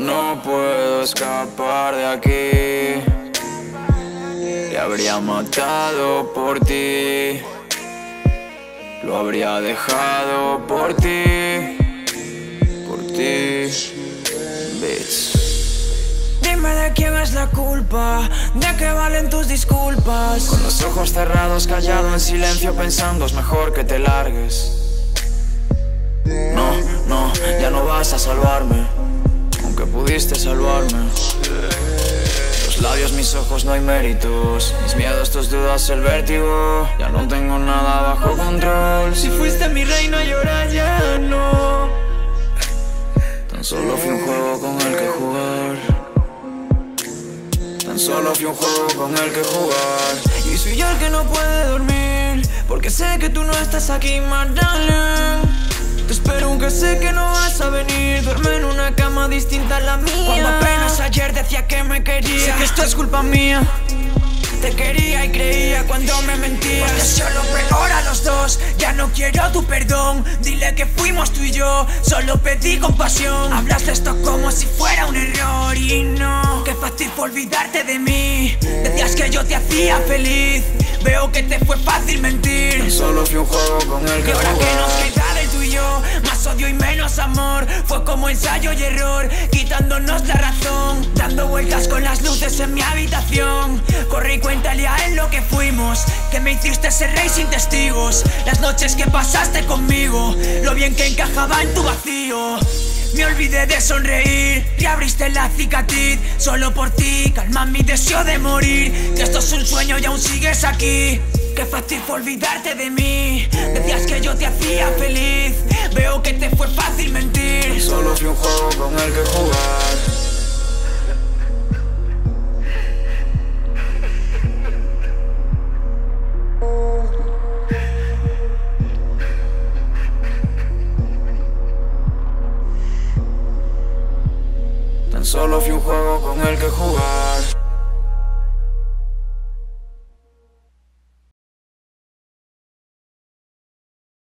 No puedo escapar de aquí. Te habría matado por ti. Lo habría dejado por ti. Por ti. Bitch. Dime de quién es la culpa, de qué valen tus disculpas. Con los ojos cerrados, callado en silencio, pensando es mejor que te largues. No, no, ya no vas a salvarme, pudiste salvarme. Tus labios, mis ojos, no hay méritos. Mis miedos, tus dudas, el vértigo. Ya no tengo nada bajo control. Si fuiste mi reina y ahora ya no. Tan solo fui un juego con el que jugar. Tan solo fui un juego con el que jugar. Y soy yo el que no puede dormir. Porque sé que tú no estás aquí, darling. Te espero aunque sé que no vas a venir. Duerme en una cama distinta a la mía. Cuando apenas ayer decía que me quería. Sé que esto es culpa mía. Te quería y creía cuando me mentías Porque solo peor a los dos. Ya no quiero tu perdón. Dile que fuimos tú y yo. Solo pedí compasión. Hablas de esto como si fuera un error. Y no, qué fácil fue olvidarte de mí. Decías que yo te hacía feliz. Veo que te fue fácil mentir. Tan solo fui un juego con el Y que ahora que nos Más odio y menos amor. Fue como ensayo y error Quitándonos la razón. Dando vueltas con las luces en mi habitación. Corre y cuéntale a lo que fuimos Que me hiciste ser rey sin testigos. Las noches que pasaste conmigo Lo bien que encajaba en tu vacío. Me olvidé de sonreír y abriste la cicatriz. Solo por ti calma mi deseo de morir. Que esto es un sueño y aún sigues aquí. Qué fácil fue olvidarte de mí. Decías que yo te hacía feliz Veo que te fue fácil mentir Solo fui un juego con el que jugar. Tan solo fui un juego con el que jugar.